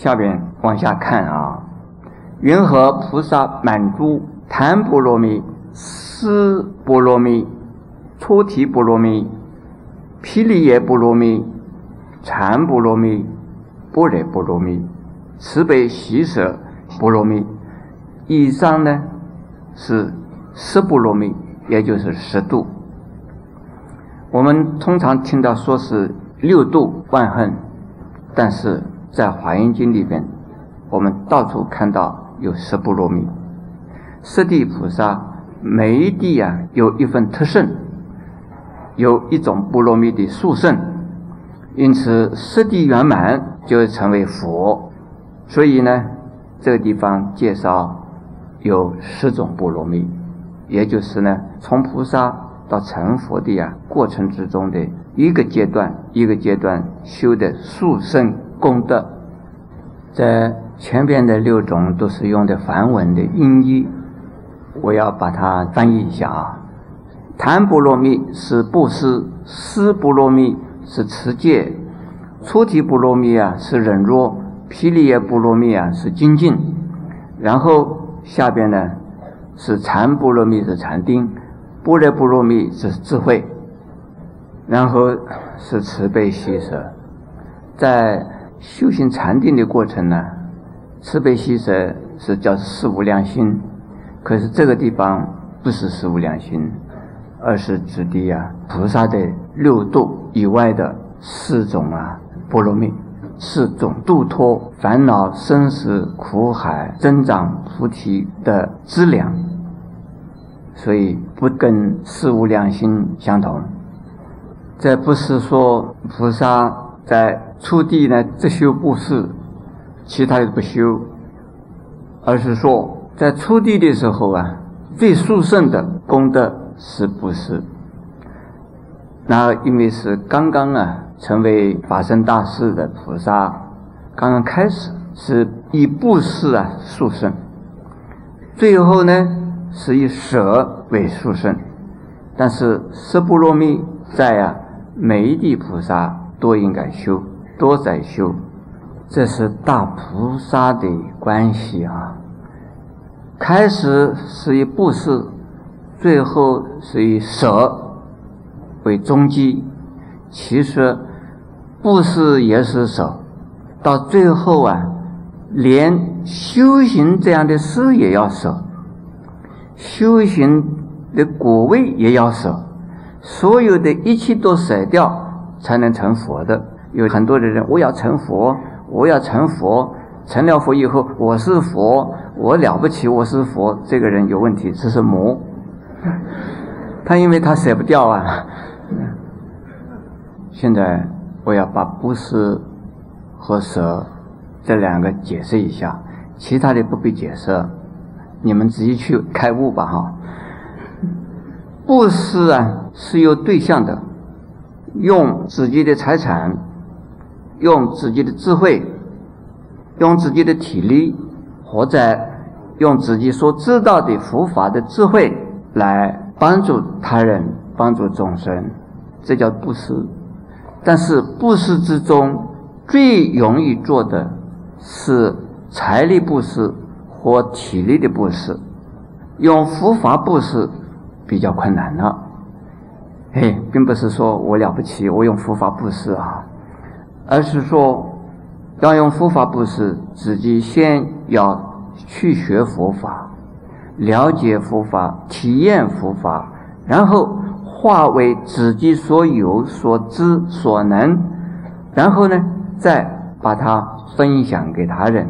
下边往下看啊，云何菩萨满足檀波罗蜜、思波罗蜜、初提波罗蜜、毗梨耶波罗蜜、禅波罗蜜、般若波罗蜜、慈悲喜舍波罗蜜。以上呢是十波罗蜜，也就是十度。我们通常听到说是六度万恨，但是。在《华严经》里边，我们到处看到有十波罗蜜。十地菩萨每一地啊有一份特胜，有一种波罗蜜的殊胜，因此十地圆满就成为佛。所以呢，这个地方介绍有十种波罗蜜，也就是呢，从菩萨到成佛的呀过程之中的一个阶段一个阶段修的殊胜。功德，在前边的六种都是用的梵文的音译，我要把它翻译一下啊。檀波罗蜜是布施，施波罗蜜是持戒，初提波罗蜜啊是忍辱，毗梨耶波罗蜜啊是精进，然后下边呢是禅波罗蜜是禅定，般若波罗蜜是智慧，然后是慈悲喜舍，在。修行禅定的过程呢，慈悲喜舍是叫四无量心，可是这个地方不是四无量心，而是指的呀菩萨的六度以外的四种啊波罗蜜，四种度脱烦恼生死苦海增长菩提的资粮，所以不跟四无量心相同。这不是说菩萨在。初地呢，只修布施，其他的不修，而是说，在初地的时候啊，最殊胜的功德是布施。那因为是刚刚啊，成为法身大士的菩萨，刚刚开始是以布施啊殊胜，最后呢是以舍为殊胜。但是十波罗蜜在啊，每一地菩萨都应该修。多在修，这是大菩萨的关系啊。开始是以布施，最后是以舍为终极。其实布施也是舍，到最后啊，连修行这样的事也要舍，修行的果位也要舍，所有的一切都舍掉，才能成佛的。有很多的人，我要成佛，我要成佛，成了佛以后，我是佛，我了不起，我是佛。这个人有问题，这是魔。他因为他舍不掉啊。现在我要把布施和舍这两个解释一下，其他的不必解释，你们自己去开悟吧哈。布施啊是有对象的，用自己的财产。用自己的智慧，用自己的体力，或者用自己所知道的佛法的智慧来帮助他人、帮助众生，这叫布施。但是布施之中最容易做的是财力布施或体力的布施，用佛法布施比较困难了。嘿，并不是说我了不起，我用佛法布施啊。而是说，要用佛法布施，自己先要去学佛法，了解佛法，体验佛法，然后化为自己所有、所知、所能，然后呢，再把它分享给他人。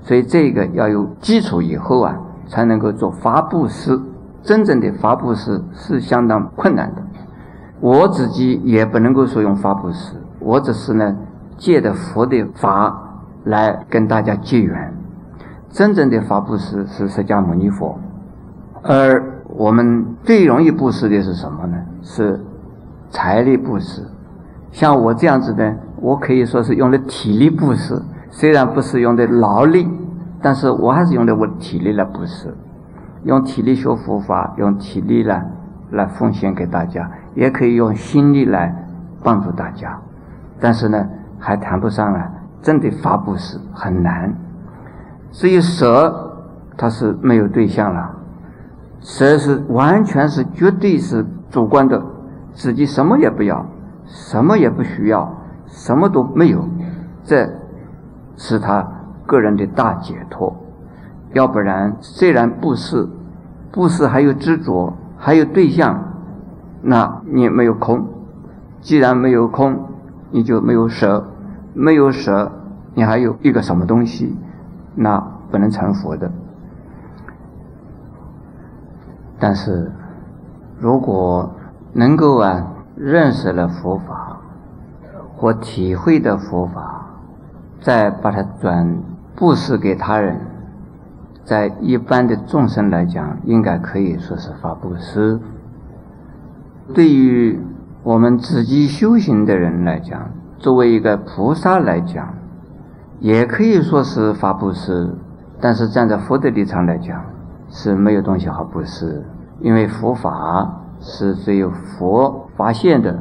所以这个要有基础以后啊，才能够做法布施。真正的法布施是相当困难的，我自己也不能够说用法布施，我只是呢。借的佛的法来跟大家结缘，真正的法布施是释迦牟尼佛，而我们最容易布施的是什么呢？是财力布施。像我这样子的，我可以说是用的体力布施，虽然不是用的劳力，但是我还是用的我体力来布施，用体力学佛法，用体力来来奉献给大家，也可以用心力来帮助大家，但是呢。还谈不上啊，真的发布施很难。至于舍，它是没有对象了，舍是完全是绝对是主观的，自己什么也不要，什么也不需要，什么都没有，这是他个人的大解脱。要不然，虽然布施，布施还有执着，还有对象，那你没有空。既然没有空，你就没有舍，没有舍，你还有一个什么东西，那不能成佛的。但是，如果能够啊认识了佛法，或体会的佛法，再把它转布施给他人。在一般的众生来讲，应该可以说是发布施；对于我们自己修行的人来讲，作为一个菩萨来讲，也可以说是发布施。但是站在佛的立场来讲，是没有东西好布施，因为佛法是只有佛发现的，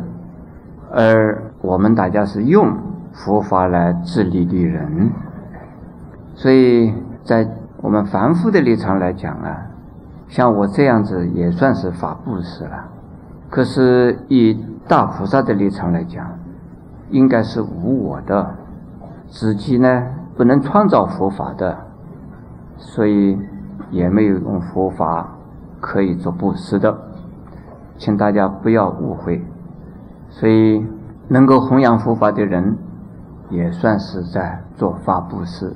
而我们大家是用佛法来治理利人，所以在。我们凡夫的立场来讲啊，像我这样子也算是法布施了。可是以大菩萨的立场来讲，应该是无我的，自己呢不能创造佛法的，所以也没有用佛法可以做布施的，请大家不要误会。所以能够弘扬佛法的人，也算是在做法布施。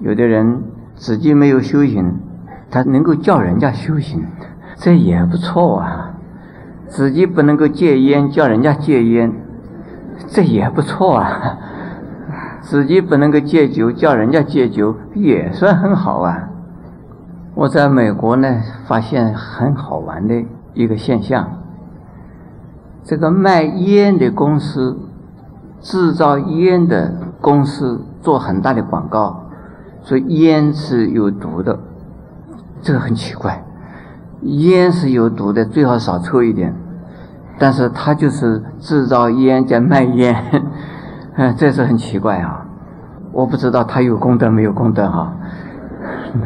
有的人。自己没有修行，他能够叫人家修行，这也不错啊。自己不能够戒烟，叫人家戒烟，这也不错啊。自己不能够戒酒，叫人家戒酒，也算很好啊。我在美国呢，发现很好玩的一个现象：这个卖烟的公司、制造烟的公司做很大的广告。说烟是有毒的，这个很奇怪。烟是有毒的，最好少抽一点。但是他就是制造烟在卖烟，嗯，这是很奇怪啊。我不知道他有功德没有功德哈。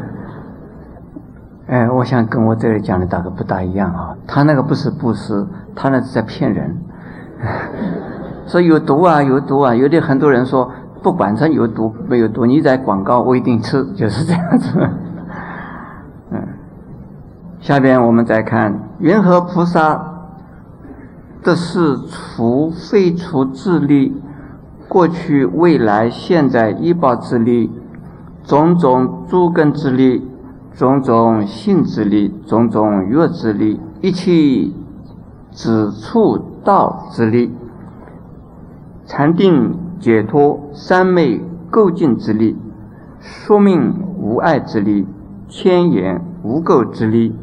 哎，我想跟我这里讲的大概不大一样啊。他那个不是布施，他那是在骗人。说有毒啊，有毒啊，有的很多人说。不管它有毒没有毒，你在广告我一定吃，就是这样子。嗯，下边我们再看云何菩萨的是除废除自力，过去未来现在医报之力，种种诸根之力，种种性之力，种种乐之力，一切指处道之力，禅定。解脱三昧构净之力，说命无碍之力，千言无垢之力，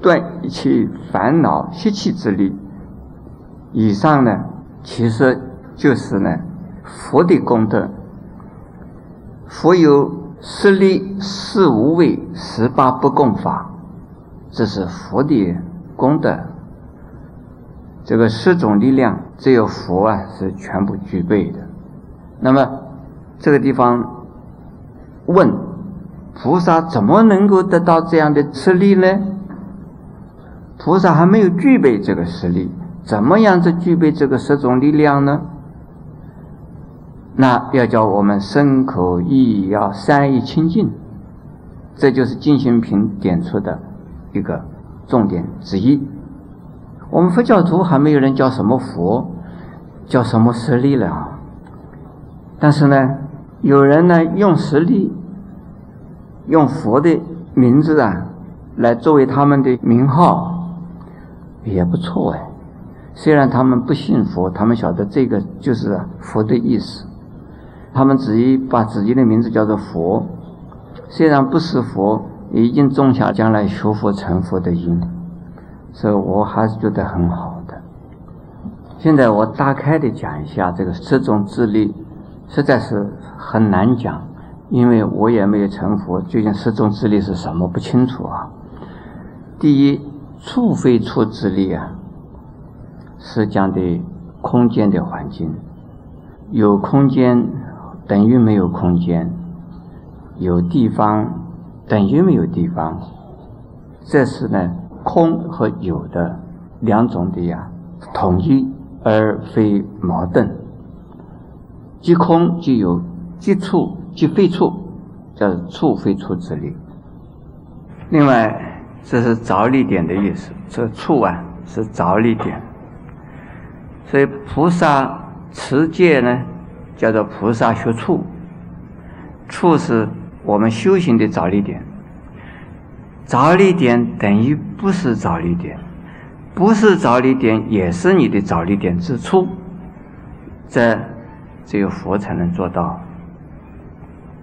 断一切烦恼习气之力。以上呢，其实就是呢佛的功德。佛有十力、十无畏、十八不共法，这是佛的功德。这个十种力量，只有佛啊是全部具备的。那么，这个地方问菩萨怎么能够得到这样的实力呢？菩萨还没有具备这个实力，怎么样子具备这个十种力量呢？那要叫我们身口意要三意清净，这就是净心品点出的一个重点之一。我们佛教徒还没有人叫什么佛，叫什么实力了？但是呢，有人呢用实力，用佛的名字啊，来作为他们的名号，也不错哎。虽然他们不信佛，他们晓得这个就是佛的意思，他们自己把自己的名字叫做佛，虽然不是佛，已经种下将来学佛成佛的因，所以我还是觉得很好的。现在我大概的讲一下这个十种智力。实在是很难讲，因为我也没有成佛，究竟十种智力是什么不清楚啊。第一，处非处之力啊，是讲的空间的环境，有空间等于没有空间，有地方等于没有地方，这是呢空和有的两种的呀统一而非矛盾。即空即有，即处即非处，叫处非处之理。另外，这是着力点的意思，这处啊是着力点。所以菩萨持戒呢，叫做菩萨学处，处是我们修行的着力点。着力点等于不是着力点，不是着力点也是你的着力点之处。这。只有佛才能做到。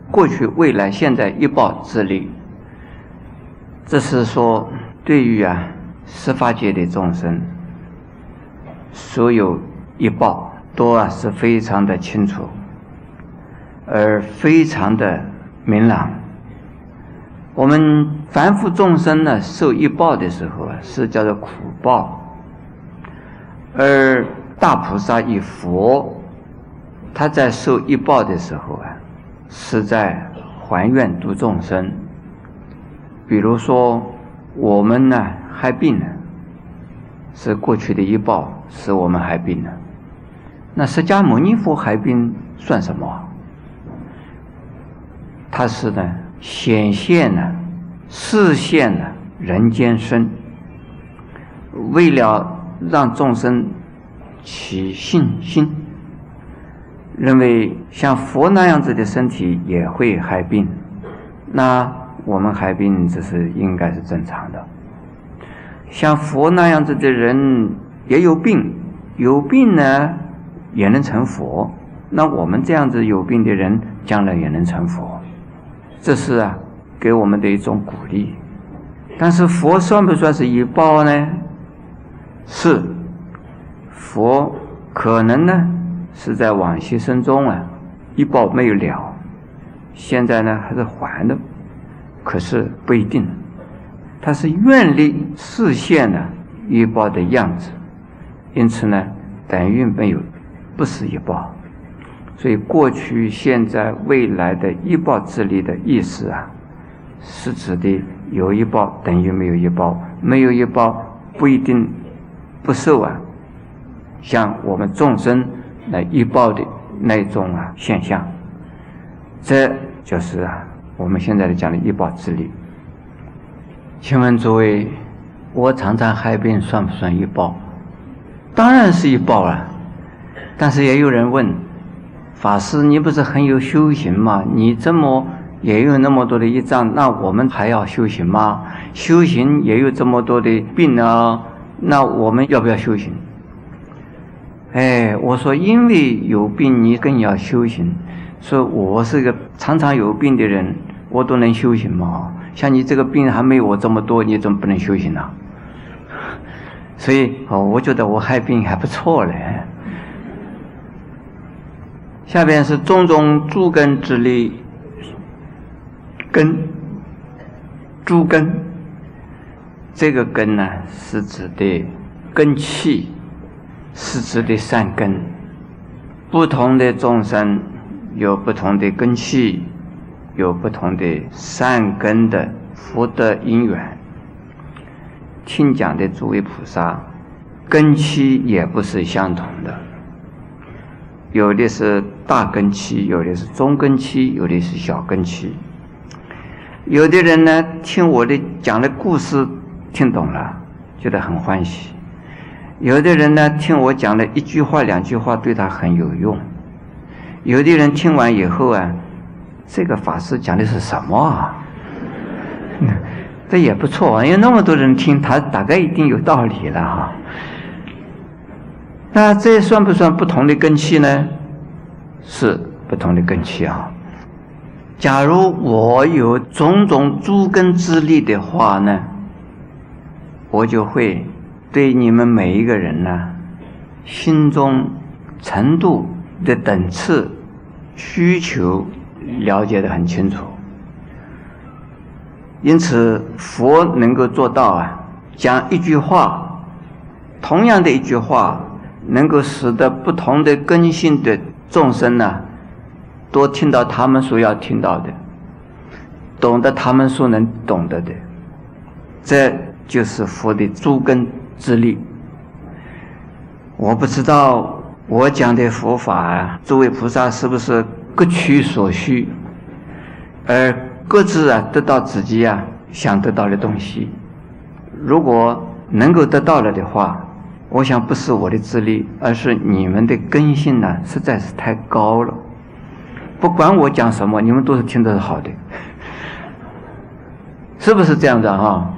过去、未来、现在一报之力，这是说对于啊十法界的众生，所有一报都啊是非常的清楚，而非常的明朗。我们凡夫众生呢，受一报的时候啊，是叫做苦报；而大菩萨一佛。他在受一报的时候啊，是在还愿度众生。比如说，我们呢害病了，是过去的一报使我们害病了。那释迦牟尼佛害病算什么？他是呢显现了，示现了人间身，为了让众生起信心。认为像佛那样子的身体也会害病，那我们害病这是应该是正常的。像佛那样子的人也有病，有病呢也能成佛，那我们这样子有病的人将来也能成佛，这是啊给我们的一种鼓励。但是佛算不算是一报呢？是，佛可能呢。是在往昔生中啊，一报没有了，现在呢还是还的，可是不一定，他是愿力实现了一报的样子，因此呢等于没有，不是一报，所以过去、现在、未来的一报之力的意思啊，是指的有一报等于没有一报，没有一报不一定不受啊，像我们众生。来预报的那种啊现象，这就是啊我们现在讲的一报之力。请问诸位，我常常害病算不算一报？当然是一报了。但是也有人问，法师你不是很有修行吗？你这么也有那么多的业障，那我们还要修行吗？修行也有这么多的病啊，那我们要不要修行？哎，我说，因为有病，你更要修行。说我是个常常有病的人，我都能修行吗？像你这个病还没有我这么多，你怎么不能修行呢？所以，哦，我觉得我害病还不错嘞。下边是种种诸根之力，根，诸根，这个根呢，是指的根气。是指的善根，不同的众生有不同的根气，有不同的善根的福德因缘。听讲的诸位菩萨，根期也不是相同的，有的是大根期，有的是中根期，有的是小根期。有的人呢，听我的讲的故事听懂了，觉得很欢喜。有的人呢，听我讲了一句话、两句话，对他很有用；有的人听完以后啊，这个法师讲的是什么啊？这也不错，因为那么多人听，他大概一定有道理了哈。那这算不算不同的根器呢？是不同的根器啊。假如我有种种诸根之力的话呢，我就会。对你们每一个人呢，心中程度的等次需求了解的很清楚，因此佛能够做到啊，讲一句话，同样的一句话，能够使得不同的根性的众生呢，多听到他们所要听到的，懂得他们所能懂得的，这就是佛的诸根之力。我不知道我讲的佛法啊，诸位菩萨是不是各取所需，而各自啊得到自己啊想得到的东西。如果能够得到了的话，我想不是我的智力，而是你们的根性呢，实在是太高了。不管我讲什么，你们都是听得好的，是不是这样的哈？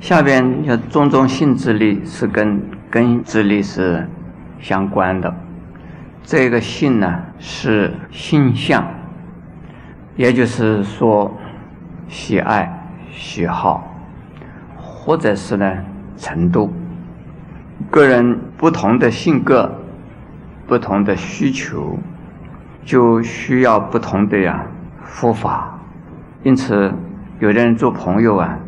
下边要种种性智力是跟根智力是相关的。这个性呢是性相，也就是说喜爱、喜好，或者是呢程度。个人不同的性格、不同的需求，就需要不同的呀佛法。因此，有的人做朋友啊。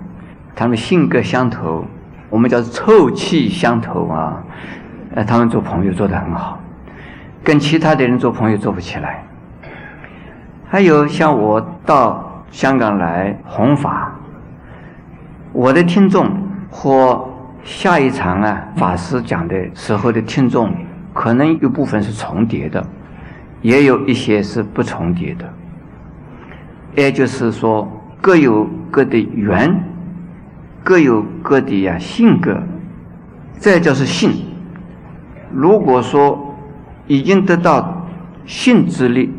他们性格相投，我们叫臭气相投啊！呃，他们做朋友做得很好，跟其他的人做朋友做不起来。还有像我到香港来弘法，我的听众或下一场啊法师讲的时候的听众，可能有部分是重叠的，也有一些是不重叠的。也就是说，各有各的缘。各有各的呀性格，再就是性。如果说已经得到性之力，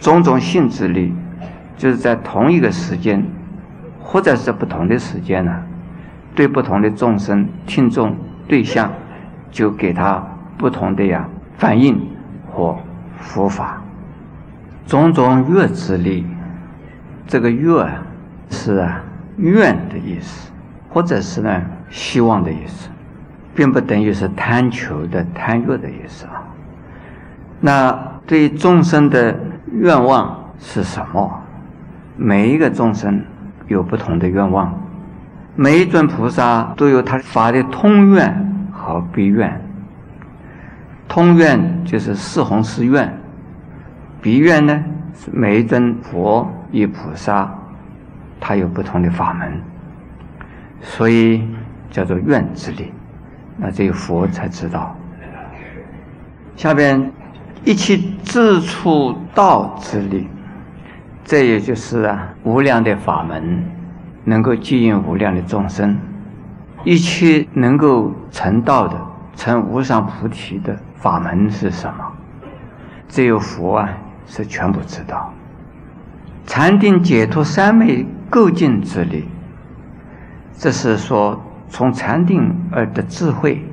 种种性之力，就是在同一个时间，或者是不同的时间呢，对不同的众生、听众、对象，就给他不同的呀反应或佛法。种种乐之力，这个乐是啊愿的意思。或者是呢，希望的意思，并不等于是贪求的、贪欲的意思啊。那对众生的愿望是什么？每一个众生有不同的愿望，每一尊菩萨都有他发的通愿和悲愿。通愿就是四弘誓愿，悲愿呢是每一尊佛与菩萨，他有不同的法门。所以叫做愿之力，那只有佛才知道。下边一切自处道之力，这也就是啊无量的法门，能够接引无量的众生。一切能够成道的、成无上菩提的法门是什么？只有佛啊是全部知道。禅定解脱三昧构建之力。这是说，从禅定而得智慧，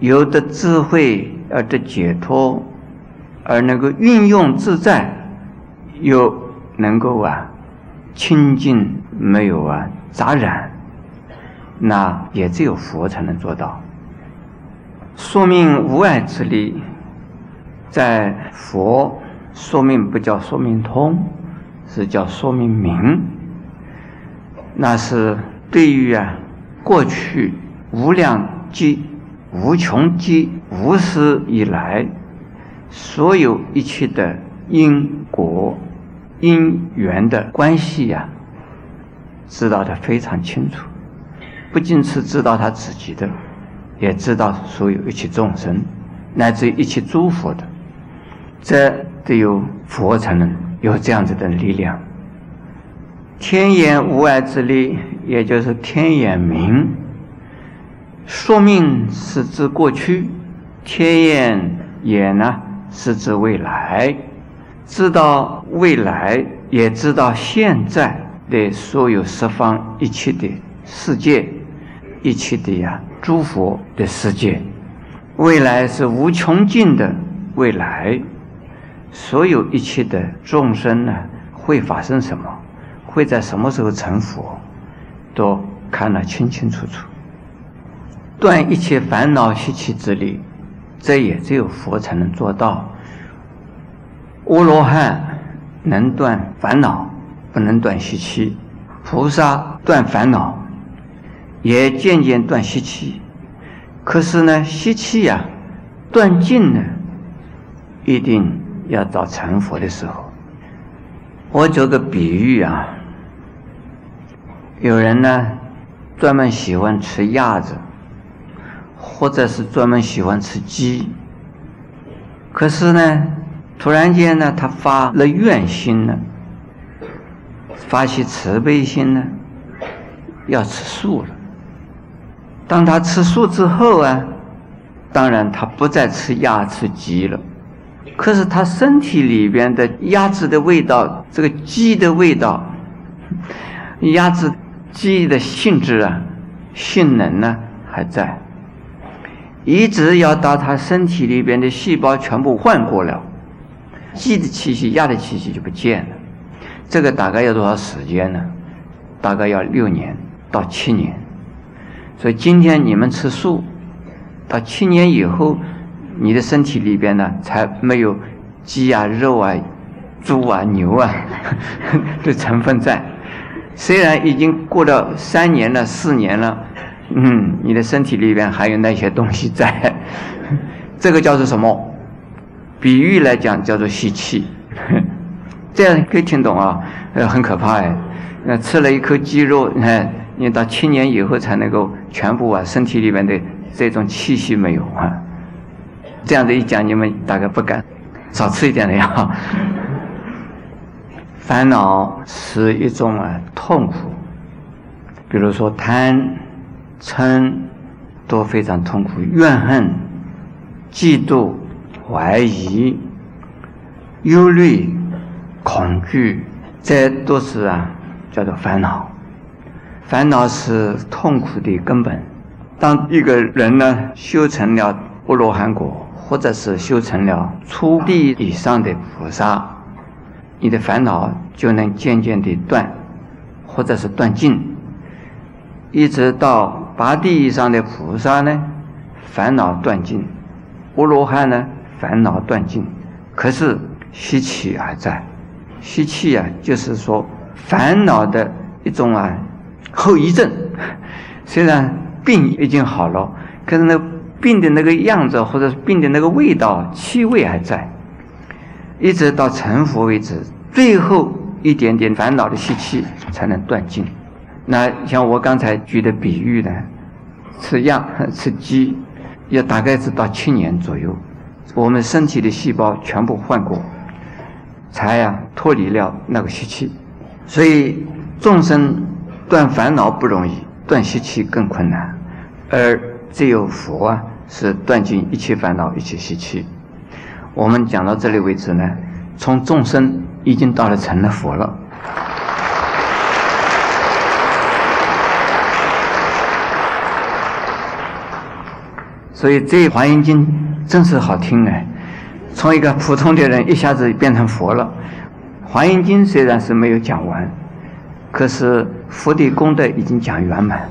有的智慧而得解脱，而能够运用自在，又能够啊清净没有啊杂染，那也只有佛才能做到。说明无碍之力，在佛说明不叫说明通，是叫说明明，那是。对于啊，过去无量劫、无穷劫、无始以来，所有一切的因果、因缘的关系呀，知道的非常清楚。不仅是知道他自己的，也知道所有一切众生，乃至一切诸佛的。这只有佛才能有这样子的力量。天眼无碍之力，也就是天眼明。说明是指过去，天眼眼呢是指未来，知道未来，也知道现在的所有十方一切的世界，一切的呀诸佛的世界。未来是无穷尽的未来，所有一切的众生呢会发生什么？会在什么时候成佛，都看得清清楚楚。断一切烦恼习气之力，这也只有佛才能做到。阿罗汉能断烦恼，不能断习气；菩萨断烦恼，也渐渐断习气，可是呢，习气呀，断尽呢，一定要到成佛的时候。我做个比喻啊，有人呢专门喜欢吃鸭子，或者是专门喜欢吃鸡，可是呢，突然间呢，他发了愿心呢，发起慈悲心呢，要吃素了。当他吃素之后啊，当然他不再吃鸭吃鸡了，可是他身体里边的鸭子的味道，这个鸡的味道，鸭子、鸡的性质啊、性能呢还在，一直要到他身体里边的细胞全部换过了，鸡的气息、鸭的气息就不见了，这个大概要多少时间呢？大概要六年到七年。所以今天你们吃素，到七年以后，你的身体里边呢才没有鸡啊、肉啊、猪啊、牛啊 的成分在。虽然已经过了三年了、四年了，嗯，你的身体里边还有那些东西在。这个叫做什么？比喻来讲叫做吸气。这样可以听懂啊？呃，很可怕哎。那吃了一颗鸡肉，你看。你到七年以后才能够全部啊，身体里面的这种气息没有啊。这样子一讲，你们大概不敢少吃一点了呀。烦恼是一种啊痛苦，比如说贪、嗔都非常痛苦，怨恨、嫉妒、怀疑、忧虑、恐惧，这都是啊叫做烦恼。烦恼是痛苦的根本。当一个人呢修成了阿罗汉果，或者是修成了初地以上的菩萨，你的烦恼就能渐渐的断，或者是断尽。一直到八地以上的菩萨呢，烦恼断尽；阿罗汉呢，烦恼断尽。可是吸气还在，吸气啊，就是说烦恼的一种啊。后遗症，虽然病已经好了，可是那病的那个样子，或者是病的那个味道、气味还在，一直到成佛为止，最后一点点烦恼的习气才能断尽。那像我刚才举的比喻呢，吃鸭、吃鸡，要大概是到七年左右，我们身体的细胞全部换过，才呀脱离了那个习气。所以众生。断烦恼不容易，断习气更困难，而只有佛啊，是断尽一切烦恼、一切习气。我们讲到这里为止呢，从众生已经到了成了佛了。所以这《华严经》真是好听哎，从一个普通的人一下子变成佛了。《华严经》虽然是没有讲完。可是佛的功德已经讲圆满。